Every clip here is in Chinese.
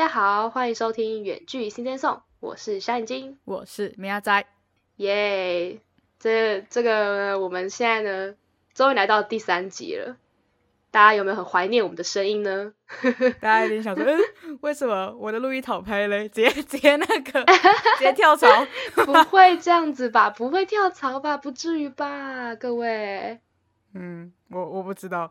大家好，欢迎收听远距新天颂，我是小眼睛，我是米亚仔，耶！这这个我们现在呢，终于来到第三集了，大家有没有很怀念我们的声音呢？大家一定想说，嗯，为什么我的录音讨拍嘞？直接 直接那个直接跳槽？不会这样子吧？不会跳槽吧？不至于吧？各位？嗯，我我不知道。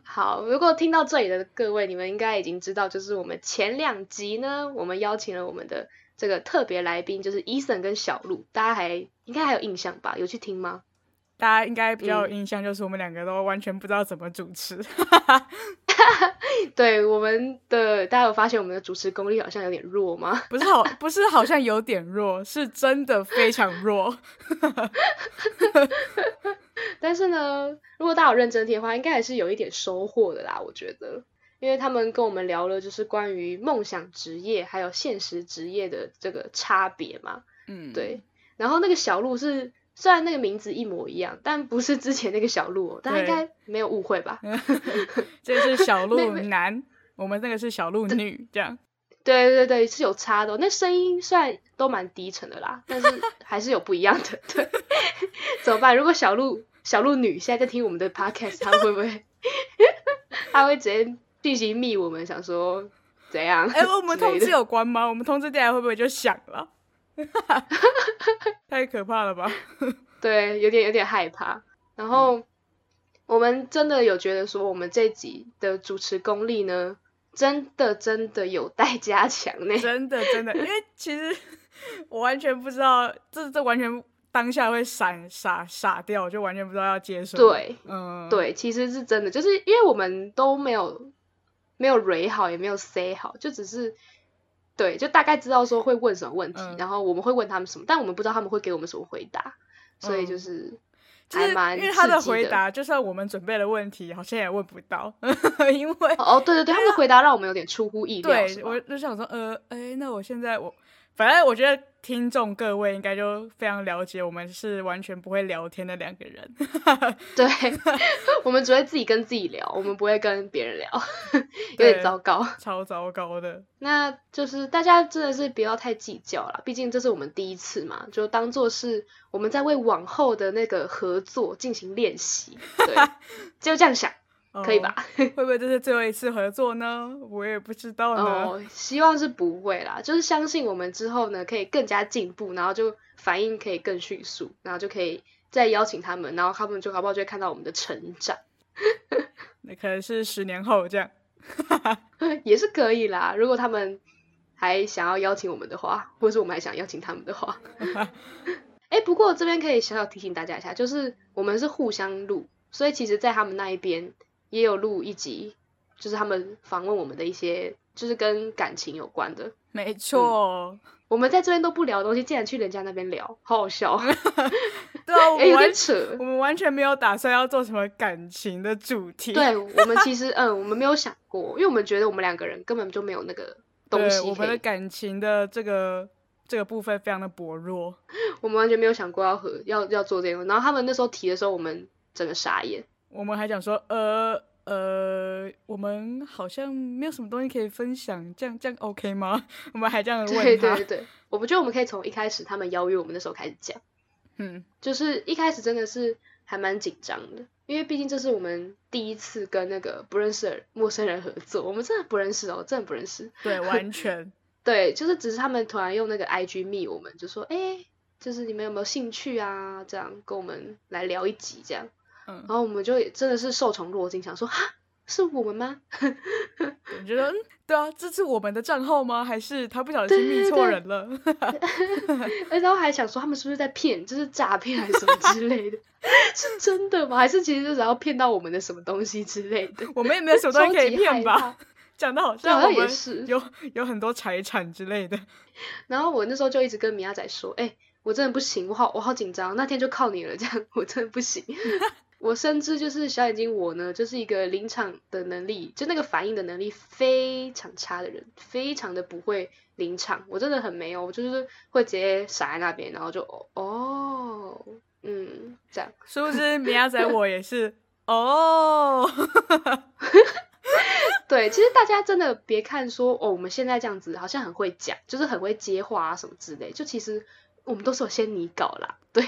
好，如果听到这里的各位，你们应该已经知道，就是我们前两集呢，我们邀请了我们的这个特别来宾，就是 Eason 跟小鹿，大家还应该还有印象吧？有去听吗？大家应该比较有印象，就是我们两个都完全不知道怎么主持。对，我们的大家有发现我们的主持功力好像有点弱吗？不是好，不是好像有点弱，是真的非常弱。但是呢，如果大家有认真听的话，应该还是有一点收获的啦。我觉得，因为他们跟我们聊了，就是关于梦想职业还有现实职业的这个差别嘛。嗯，对。然后那个小鹿是。虽然那个名字一模一样，但不是之前那个小鹿，大家应该没有误会吧？这是小鹿男，我们那个是小鹿女，这样。对对对，是有差的。那声音虽然都蛮低沉的啦，但是 还是有不一样的。对，怎么办？如果小鹿小鹿女现在在听我们的 podcast，她会不会？她会直接进行密我们，想说怎样？哎，我们通知有关吗？我们通知电台会不会就响了？太可怕了吧？对，有点有点害怕。然后我们真的有觉得说，我们这集的主持功力呢，真的真的有待加强呢。真的真的，因为其实我完全不知道，这这完全当下会闪傻傻掉，就完全不知道要接受。对，嗯，对，其实是真的，就是因为我们都没有没有 re 好，也没有 say 好，就只是。对，就大概知道说会问什么问题，然后我们会问他们什么，但我们不知道他们会给我们什么回答，所以就是还蛮因为他的回答，就算我们准备的问题，好像也问不到，因为哦，对对对，他们的回答让我们有点出乎意料。对，我就想说，呃，哎，那我现在我。反正我觉得听众各位应该就非常了解，我们是完全不会聊天的两个人。对，我们只会自己跟自己聊，我们不会跟别人聊，有点糟糕，超糟糕的。那就是大家真的是不要太计较了，毕竟这是我们第一次嘛，就当做是我们在为往后的那个合作进行练习。对，就这样想。可以吧？会不会这是最后一次合作呢？我也不知道呢。哦，希望是不会啦。就是相信我们之后呢，可以更加进步，然后就反应可以更迅速，然后就可以再邀请他们，然后他们就好不好就会看到我们的成长。那可能是十年后这样，也是可以啦。如果他们还想要邀请我们的话，或者是我们还想邀请他们的话，哎，不过这边可以小小提醒大家一下，就是我们是互相录，所以其实，在他们那一边。也有录一集，就是他们访问我们的一些，就是跟感情有关的。没错，我们在这边都不聊的东西，竟然去人家那边聊，好好笑。对啊，我们完全我们完全没有打算要做什么感情的主题。对我们其实，嗯，我们没有想过，因为我们觉得我们两个人根本就没有那个东西。我们的感情的这个这个部分非常的薄弱，我们完全没有想过要和要要做这个。然后他们那时候提的时候，我们整个傻眼。我们还讲说，呃呃，我们好像没有什么东西可以分享，这样这样 OK 吗？我们还这样问他。对对对，我不觉得我们可以从一开始他们邀约我们的时候开始讲，嗯，就是一开始真的是还蛮紧张的，因为毕竟这是我们第一次跟那个不认识的陌生人合作，我们真的不认识哦，真的不认识。对，完全。对，就是只是他们突然用那个 IG 密我们，就说，哎，就是你们有没有兴趣啊？这样跟我们来聊一集这样。然后我们就真的是受宠若惊，想说哈，是我们吗？我觉得对啊，这是我们的账号吗？还是他不小心密错人了？然后还想说他们是不是在骗，就是诈骗还是什么之类的？是真的吗？还是其实就是要骗到我们的什么东西之类的？我们也没有手段可以骗吧？讲的好像也是有有很多财产之类的。然后我那时候就一直跟米亚仔说，哎，我真的不行，我好我好紧张，那天就靠你了，这样我真的不行。我甚至就是小眼睛，我呢就是一个临场的能力，就那个反应的能力非常差的人，非常的不会临场，我真的很没有，我就是会直接傻在那边，然后就哦，嗯，这样。是不是米亚仔我也是哦？对，其实大家真的别看说哦，我们现在这样子好像很会讲，就是很会接话啊什么之类，就其实我们都是有先拟稿啦。对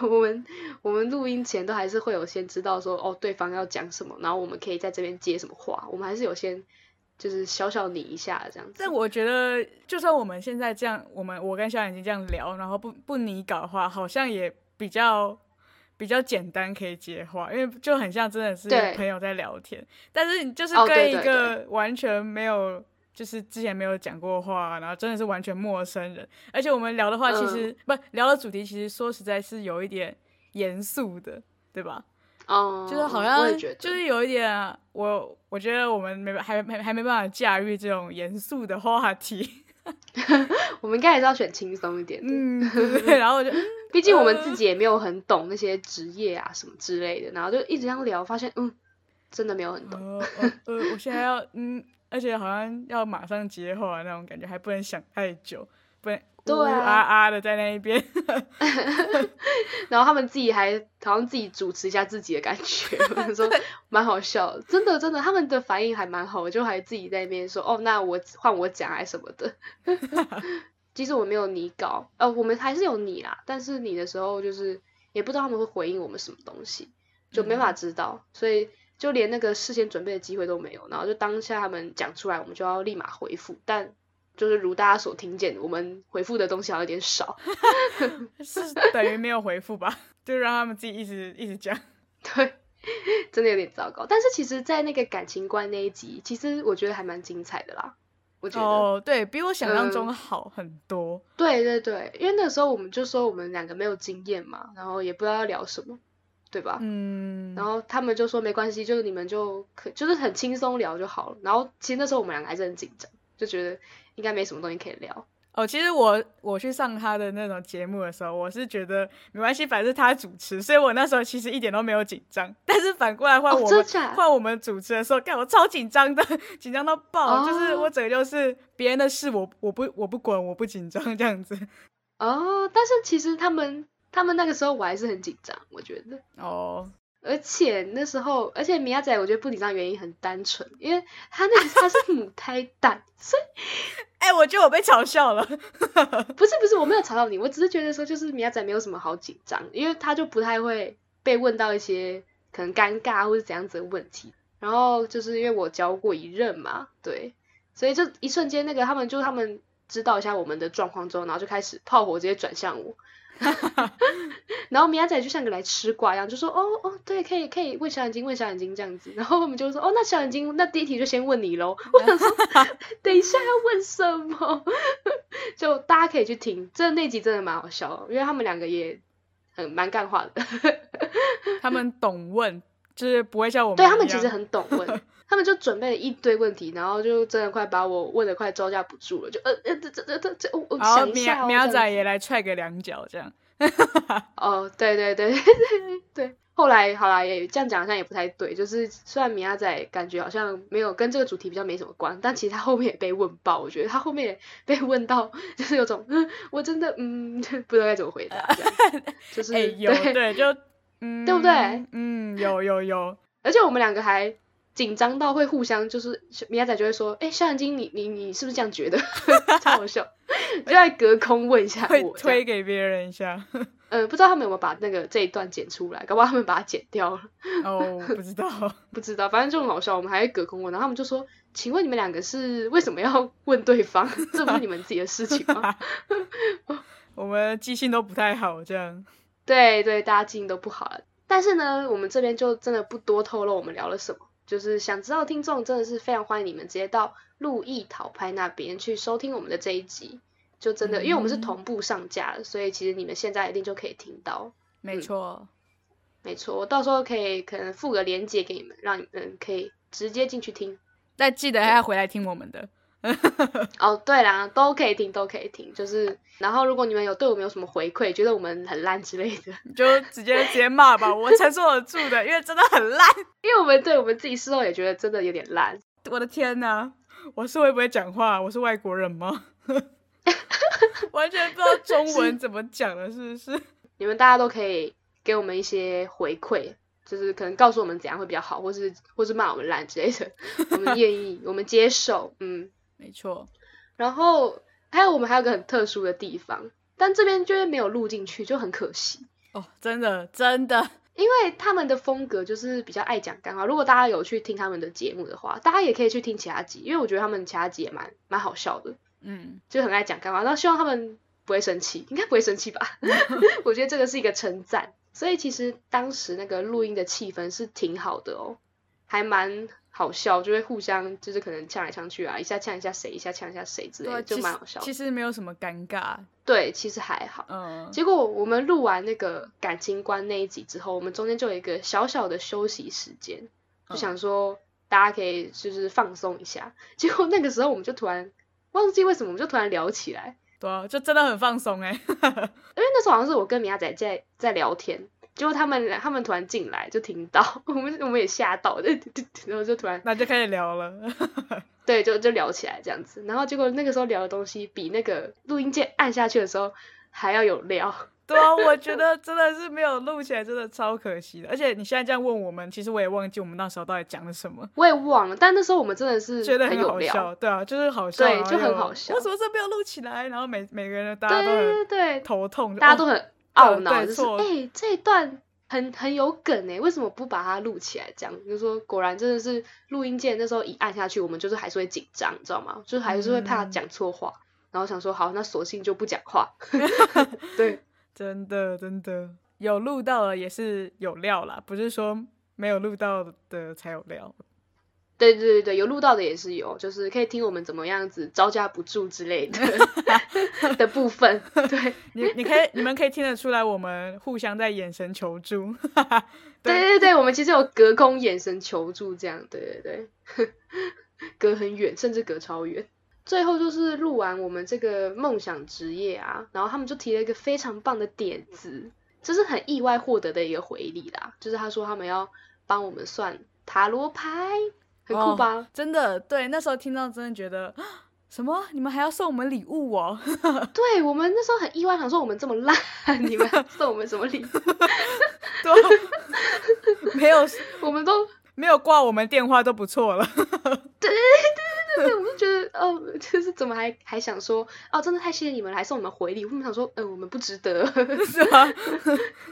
我们，我们录音前都还是会有先知道说哦，对方要讲什么，然后我们可以在这边接什么话，我们还是有先就是小小拟一下这样子。但我觉得，就算我们现在这样，我们我跟小眼睛这样聊，然后不不拟稿的话，好像也比较比较简单可以接话，因为就很像真的是朋友在聊天。但是你就是哦跟一个完全没有。就是之前没有讲过话，然后真的是完全陌生人，而且我们聊的话，其嗯实、不聊的主题，其实说实在是有一点严肃的，对吧？哦，就是好像就是有一点，我我觉得我们没还还还没办法驾驭这种严肃的话题，我们应该还是要选轻松一点的，嗯，对然后我就 嗯毕竟我们自己也没有很懂那些职业啊什么之类的，然后就一直这样聊，发现嗯，真的没有很懂。呃呃呃，我现在要嗯，而且好像要马上接话那种感觉，还不能想太久，不能对啊啊啊的在那一边，然后他们自己还好像自己主持一下自己的感觉，我想说蛮好笑的，真的真的，他们的反应还蛮好，我就还自己在那边说哦，那我换我讲还是什么的。其实我没有你搞，呃，我们还是有你啦，但是你的时候就是也不知道他们会回应我们什么东西，就没法知道，所以就连那个事先准备的机会都没有，然后就当下他们讲出来，我们就要立马回复，但就是如大家所听见，我们回复的东西好像有点少，是等于没有回复吧，就让他们自己一直一直讲。对，真的有点糟糕。但是其实，在那个感情观那一集，其实我觉得还蛮精彩的啦。我觉得，哦，对比我想象中嗯好很多。对对对，因为那个时候我们就说我们两个没有经验嘛，然后也不知道要聊什么，对吧？嗯，然后他们就说没关系，就是你们就可就是很轻松聊就好了。然后其实那时候我们两个还是很紧张，就觉得应该没什么东西可以聊。哦，其实我我去上他的那种节目的时候，我是觉得没关系，反正是他主持，所以我那时候其实一点都没有紧张。但是反过来换哦我们换我们主持的时候，干我超紧张的，紧张到爆，就是哦我整个就是别人的事我我不我不管，我不紧张这样子。哦，但是其实他们他们那个时候我还是很紧张，我觉得。哦，而且那时候，而且米亚仔我觉得不紧张原因很单纯，因为他那个他是母胎蛋，所以 哎、我觉得我被嘲笑了。不是不是我没有嘲到你，我只是觉得说就是米亚仔没有什么好紧张，因为他就不太会被问到一些可能尴尬或者怎样子的问题。然后就是因为我教过一任嘛，对，所以就一瞬间那个他们就他们知道一下我们的状况之后，然后就开始炮火直接转向我。然后米亚仔就像个来吃瓜一样，就说哦哦，对，可以可以问小眼睛，问小眼睛这样子。然后我们就说哦，那小眼睛，那第一题就先问你喽。我想说，等一下要问什么？就大家可以去听，这那集真的蛮好笑的，因为他们两个也很蛮干话的。他们懂问，就是不会像我们对他们其实很懂问，他们就准备了一堆问题，然后就真的快把我问的快招架不住了，就呃呃这这这这这我我然后想一下哦，苗苗仔也来踹个两脚这样。哦，对对对对对 对。后来好啦，也这样讲好像也不太对，就是虽然米亚仔感觉好像没有跟这个主题比较没什么关，但其实他后面也被问爆，我觉得他后面也被问到，就是有种嗯，我真的嗯不知道该怎么回答，这样就是、哎、有对对，就嗯，对不对？嗯，有有有，而且我们两个还紧张到会互相，就是米亚仔就会说：“哎、萧炎金，你你你是不是这样觉得？” 超好笑，就在隔空问一下我。推给别人一下。嗯，不知道他们有没有把那个这一段剪出来，搞不好他们把它剪掉了，哦，不知道。不知道。反正就很好笑，我们还会隔空问，然后他们就说：“请问你们两个是为什么要问对方？这不是你们自己的事情吗我们记性都不太好，这样。？”对对，大家记性都不好了。但是呢，我们这边就真的不多透露我们聊了什么。就是想知道听众真的是非常欢迎你们直接到路易讨拍那边去收听我们的这一集，就真的，因为我们是嗯同步上架的，所以其实你们现在一定就可以听到。没错，没错，我到时候可以可能附个链接给你们，让你们可以直接进去听。但记得还要回来听我们的。哦，对啦，都可以听，都可以听。就是，然后如果你们有对我们有什么回馈，觉得我们很烂之类的，你就直接直接骂吧，我承受得住的，因为真的很烂。因为我们对我们自己事后也觉得真的有点烂。我的天哪，我是会不会讲话？我是外国人吗？完全不知道中文怎么讲了，是不是？你们大家都可以给我们一些回馈，就是可能告诉我们怎样会比较好，或是或是骂我们烂之类的，我们愿意，我们接受，嗯，没错。然后还有我们还有个很特殊的地方，但这边就是没有录进去，就很可惜。哦，真的真的，因为他们的风格就是比较爱讲干话。如果大家有去听他们的节目的话，大家也可以去听其他集，因为我觉得他们其他集也蛮蛮好笑的。嗯，就很爱讲干话。那希望他们不会生气，应该不会生气吧？我觉得这个是一个称赞。所以其实当时那个录音的气氛是挺好的哦，还蛮好笑，就会互相就是可能呛来呛去啊，一下呛一下谁，一下呛一下谁之类的，就蛮好笑。其实没有什么尴尬，对，其实还好。嗯。结果我们录完那个感情观那一集之后，我们中间就有一个小小的休息时间，就想说大家可以就是放松一下。结果那个时候我们就突然忘记为什么，我们就突然聊起来。对啊，就真的很放松哎，因为那时候好像是我跟米亚仔在在聊天，结果他们他们突然进来就听到，我们我们也吓到，就然后就突然那就开始聊了，对，就就聊起来这样子，然后结果那个时候聊的东西比那个录音键按下去的时候还要有料。对啊，我觉得真的是没有录起来，真的超可惜的。而且你现在这样问我们，其实我也忘记我们那时候到底讲了什么。我也忘了，但那时候我们真的是觉得很好笑，对啊，就是好笑，对，就很好笑。为什么这没有录起来？然后每每个人大家都对对头痛，大家都很懊恼，就是哎，这一段很很有梗哎，为什么不把它录起来？这样就说果然真的是录音键那时候一按下去，我们就是还是会紧张，你知道吗？就是还是会怕讲错话，然后想说好，那索性就不讲话。对。真的真的有录到了也是有料啦，不是说没有录到的才有料。对对对对，有录到的也是有，就是可以听我们怎么样子招架不住之类的 的部分。对，你你可以你们可以听得出来，我们互相在眼神求助。对对对，我们其实有隔空眼神求助，这样对对对，隔很远，甚至隔超远。最后就是录完我们这个梦想职业啊，然后他们就提了一个非常棒的点子，这是很意外获得的一个回礼啦。就是他说他们要帮我们算塔罗牌，很酷吧？真的，对，那时候听到真的觉得 什么？你们还要送我们礼物哦？对我们那时候很意外，想说我们这么烂，你们送我们什么礼物？没有，我们都没有挂我们电话都不错了。对。对对对对，我就觉得哦，就是怎么还还想说哦，真的太谢谢你们来送我们回礼。我们想说，嗯，我们不值得，是吗？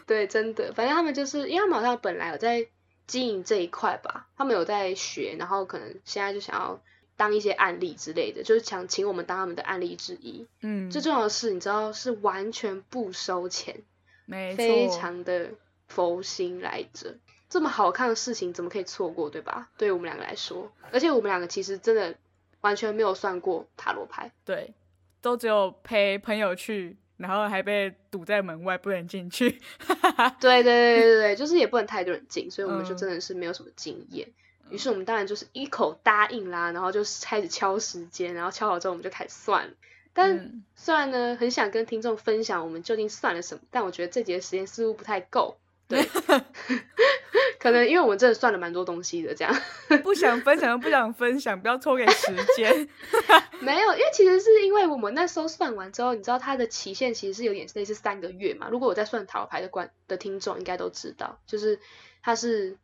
对，真的，反正他们就是，因为他们好像本来有在经营这一块吧，他们有在学，然后可能现在就想要当一些案例之类的，就是想请我们当他们的案例之一。嗯，最重要的是，你知道是完全不收钱，没错，非常的佛心来着。这么好看的事情怎么可以错过，对吧？对于我们两个来说，而且我们两个其实真的。完全没有算过塔罗牌，对，都只有陪朋友去，然后还被堵在门外不能进去。对对对对对，就是也不能太多人进，所以我们就真的是没有什么经验。于是我们当然就是一口答应啦，然后就开始敲时间，然后敲好之后我们就开始算。但虽然呢很想跟听众分享我们究竟算了什么，但我觉得这节时间似乎不太够。对，可能因为我们真的算了蛮多东西的，这样 不想分享就不想分享，不要拖给时间。没有，因为其实是因为我们那时候算完之后，你知道它的期限其实是有点类似三个月嘛。如果我在算塔罗牌的观的听众应该都知道，就是它是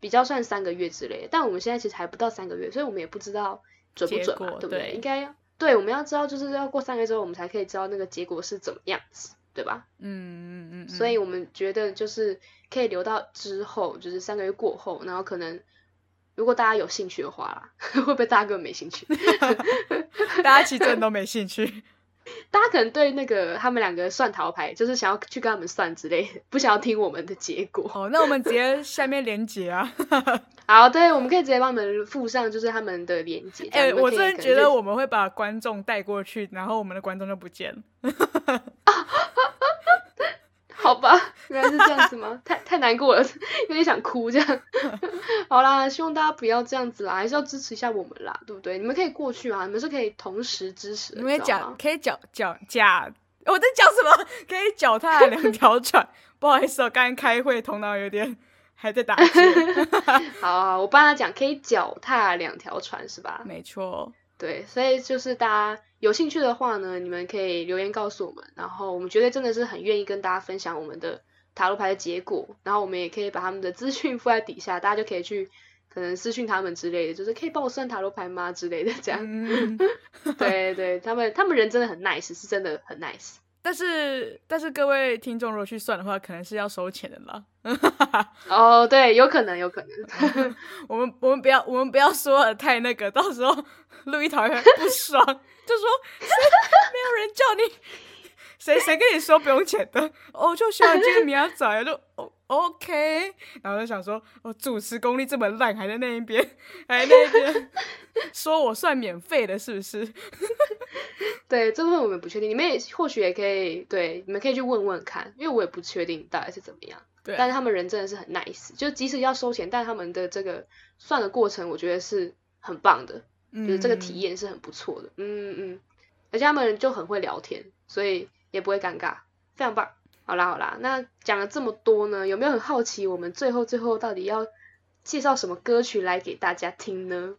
比较算三个月之类的。但我们现在其实还不到三个月，所以我们也不知道准不准嘛，对不对？应该对，我们要知道就是要过三个月之后，我们才可以知道那个结果是怎么样子。对吧？嗯嗯嗯，所以我们觉得就是可以留到之后，就是三个月过后，然后可能如果大家有兴趣的话，会不会大家根本没兴趣？大家其实真的都没兴趣。大家可能对那个他们两个算桃牌，就是想要去跟他们算之类的，不想要听我们的结果。哦，那我们直接下面连接啊。好，对，我们可以直接帮你们附上，就是他们的连接。哎，我真的觉得我们会把观众带过去，然后我们的观众就不见了。好吧，原来是这样子吗？太太难过了，有点想哭这样。好啦，希望大家不要这样子啦，还是要支持一下我们啦，对不对？你们可以过去啊，你们是可以同时支持。你们讲可以脚脚脚，我在讲什么？可以脚踏两条船。不好意思，我刚刚开会，头脑有点还在打结。好，我帮他讲，可以脚踏两条船是吧？没错。对，所以就是大家有兴趣的话呢，你们可以留言告诉我们，然后我们绝对真的是很愿意跟大家分享我们的塔罗牌的结果，然后我们也可以把他们的资讯附在底下，大家就可以去可能私讯他们之类的，就是可以帮我算塔罗牌吗之类的这样。嗯，对对，他们他们人真的很 nice，是真的很 nice。但是但是各位听众如果去算的话，可能是要收钱的啦。哦，对，有可能，有可能。我们我们不要我们不要说的太那个，到时候路易讨厌不爽，就说没有人叫你，谁谁跟你说不用钱的？哦，就喜欢这个名仔，就哦 OK，然后就想说，我主持功力这么烂，还在那一边，还在那一边说我算免费的，是不是？对，这部分我们不确定，你们也或许也可以，对，你们可以去问问看，因为我也不确定到底是怎么样。对啊但是他们人真的是很 nice，就即使要收钱，但他们的这个算的过程，我觉得是很棒的，就是这个体验是很不错的。嗯嗯嗯，而且他们就很会聊天，所以也不会尴尬，非常棒。好啦好啦，那讲了这么多呢，有没有很好奇我们最后最后到底要介绍什么歌曲来给大家听呢？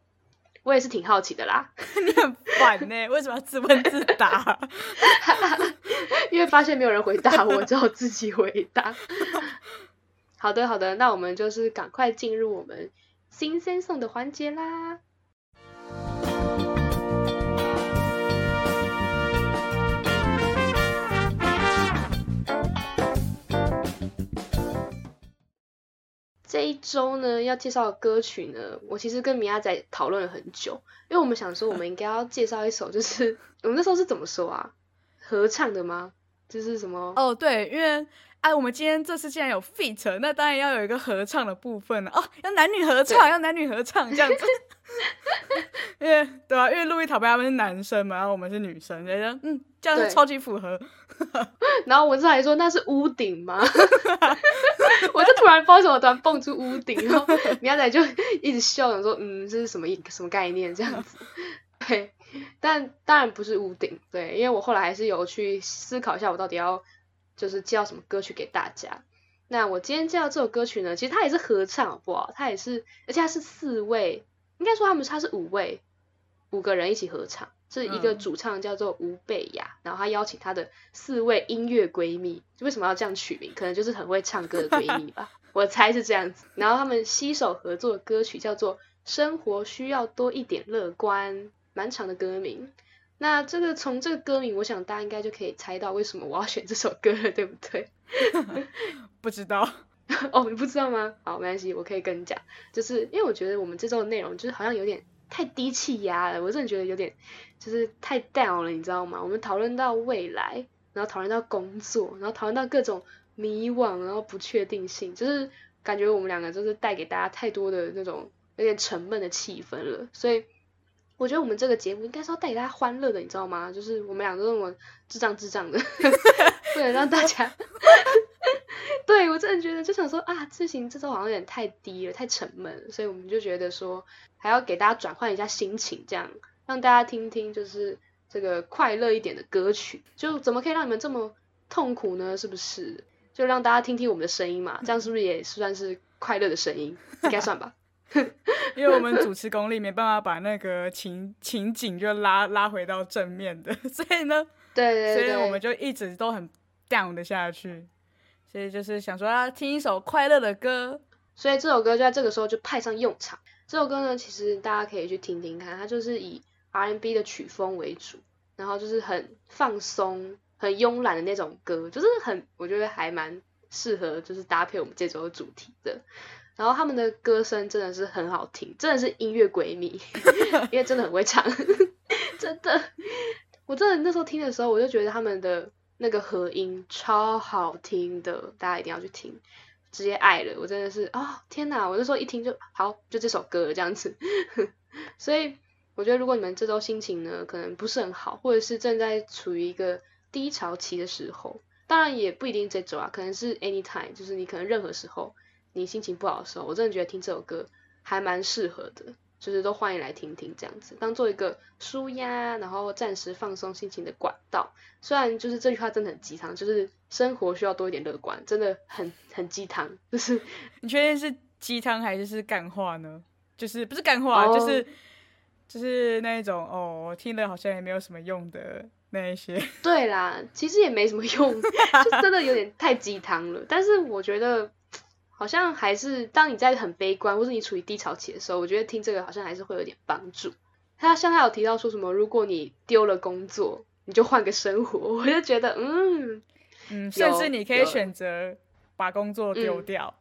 我也是挺好奇的啦。你很烦呢、为什么要自问自答？因为发现没有人回答我，只好自己回答。好的，好的，那我们就是赶快进入我们新鲜送的环节啦。这一周呢，要介绍的歌曲呢，我其实跟米亚仔讨论了很久，因为我们想说，我们应该要介绍一首，就是 我们那时候是怎么说啊？合唱的吗？就是什么？哦，对，因为哎，我们今天这次既然有 feat，那当然要有一个合唱的部分了。哦，要男女合唱，要男女合唱这样子。因为对啊，因为路易塔贝他们是男生嘛，然后我们是女生，觉得嗯，这样对是超级符合。然后文字还说那是屋顶吗？我就突然不知道么突然蹦出屋顶，然后苗仔就一直笑，想说嗯这是什么意什么概念这样子？对，但当然不是屋顶，对，因为我后来还是有去思考一下，我到底要就是介绍什么歌曲给大家。那我今天介绍这首歌曲呢，其实它也是合唱，好不好？它也是，而且它是四位，应该说他们它是五位，五个人一起合唱，是一个嗯主唱叫做吴贝雅，然后他邀请他的四位音乐闺蜜，为什么要这样取名？可能就是很会唱歌的闺蜜吧，我猜是这样子。然后他们携手合作的歌曲叫做《生活需要多一点乐观》，蛮长的歌名。那这个从这个歌名，我想大家应该就可以猜到为什么我要选这首歌了，对不对？不知道，哦，你不知道吗？好，没关系，我可以跟你讲，就是因为我觉得我们这周的内容就是好像有点太低气压了，我真的觉得有点就是太 down 了，你知道吗？我们讨论到未来，然后讨论到工作，然后讨论到各种迷惘，然后不确定性，就是感觉我们两个就是带给大家太多的那种有点沉闷的气氛了，所以。我觉得我们这个节目应该是要带给大家欢乐的，你知道吗？就是我们俩都那么智障智障的，不能让大家 对我真的觉得就想说啊，事情这周好像有点太低了，太沉闷，所以我们就觉得说还要给大家转换一下心情，这样让大家听听就是这个快乐一点的歌曲，就怎么可以让你们这么痛苦呢？是不是？就让大家听听我们的声音嘛，这样是不是也算是快乐的声音？应该算吧。因为我们主持功力没办法把那个情情景就拉拉回到正面的，所以呢，对对对，所以我们就一直都很 down 的下去。所以就是想说要听一首快乐的歌，所以这首歌就在这个时候就派上用场。这首歌呢，其实大家可以去听听看，它就是以 R&B 的曲风为主，然后就是很放松、很慵懒的那种歌，就是很我觉得还蛮适合就是搭配我们这周的主题的。然后他们的歌声真的是很好听，真的是音乐闺蜜，因为真的很会唱，真的。我真的那时候听的时候，我就觉得他们的那个合音超好听的，大家一定要去听。直接爱了，我真的是啊、哦天哪！我那时候一听就好，就这首歌了这样子。所以我觉得，如果你们这周心情呢可能不是很好，或者是正在处于一个低潮期的时候，当然也不一定这周啊，可能是 anytime，就是你可能任何时候你心情不好的时候，我真的觉得听这首歌还蛮适合的，就是都欢迎来听听这样子，当做一个舒压，然后暂时放松心情的管道。虽然就是这句话真的很鸡汤，就是生活需要多一点乐观，真的很很鸡汤，就是你确定是鸡汤还是是干话呢？就是不是干话，哦就是就是那一种哦，听了好像也没有什么用的那一些。对啦，其实也没什么用，就真的有点太鸡汤了。但是我觉得，好像还是当你在很悲观或是你处于低潮期的时候，我觉得听这个好像还是会有点帮助。他像他有提到说什么，如果你丢了工作，你就换个生活，我就觉得嗯嗯，甚至你可以选择把工作丢掉。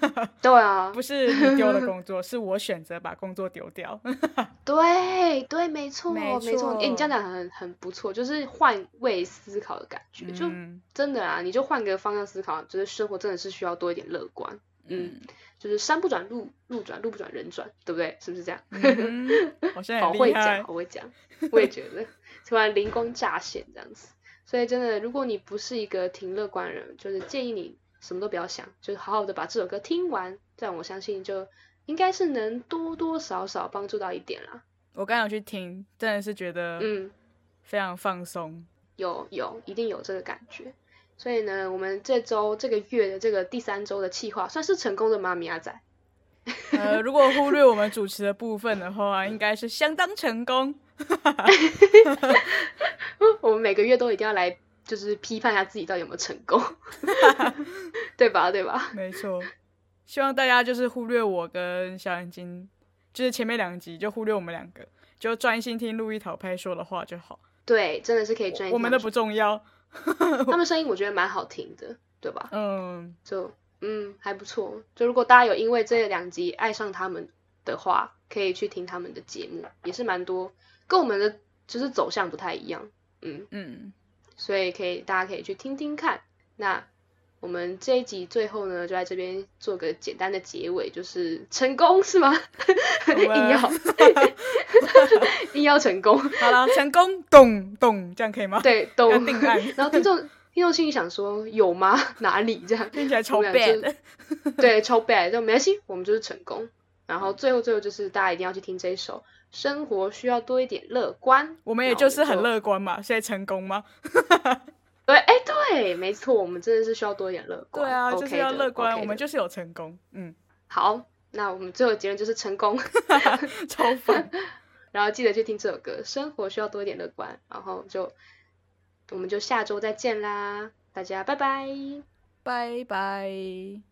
对啊，不是你丢了工作，是我选择把工作丢掉。对对，没错没错。哎，你这样讲很很不错，就是换位思考的感觉，就真的啊，你就换个方向思考，就是生活真的是需要多一点乐观。嗯，就是山不转路，路转路不转人转，对不对？是不是这样？好像好会讲，好会讲。我也觉得突然灵光乍现这样子，所以真的，如果你不是一个挺乐观的人，就是建议你。什么都不要想，就是好好的把这首歌听完，这样我相信就应该是能多多少少帮助到一点啦。我刚有去听，真的是觉得嗯非常放松，有有一定有这个感觉。所以呢，我们这周这个月的这个第三周的计划算是成功的吗，米亚仔？呃，如果忽略我们主持的部分的话，应该是相当成功。我们每个月都一定要来。就是批判一下自己到底有没有成功 对吧？对吧？没错，希望大家就是忽略我跟小眼睛，就是前面两集就忽略我们两个，就专心听陆一桃拍说的话就好。对，真的是可以专心。我们的不重要，他们声音我觉得蛮好听的，对吧？嗯，就嗯还不错。就如果大家有因为这两集爱上他们的话，可以去听他们的节目，也是蛮多，跟我们的就是走向不太一样。嗯嗯。所以可以，大家可以去听听看。那我们这一集最后呢，就在这边做个简单的结尾，就是成功是吗？硬要 硬要成功，好了，成功，咚咚，这样可以吗？对，咚定案。然后听众听众心里想说，有吗？哪里这样？听起来超 bad。对，超 bad，但没关系，我们就是成功。然后最后最后就是大家一定要去听这一首。生活需要多一点乐观，我们也就是很乐观嘛，所以成功吗？对，哎，对，没错，我们真的是需要多一点乐观。对啊，就是要乐观，我们就是有成功。嗯，好，那我们最后结论就是成功，超烦。然后记得去听这首歌，生活需要多一点乐观。然后就，我们就下周再见啦，大家拜拜，拜拜。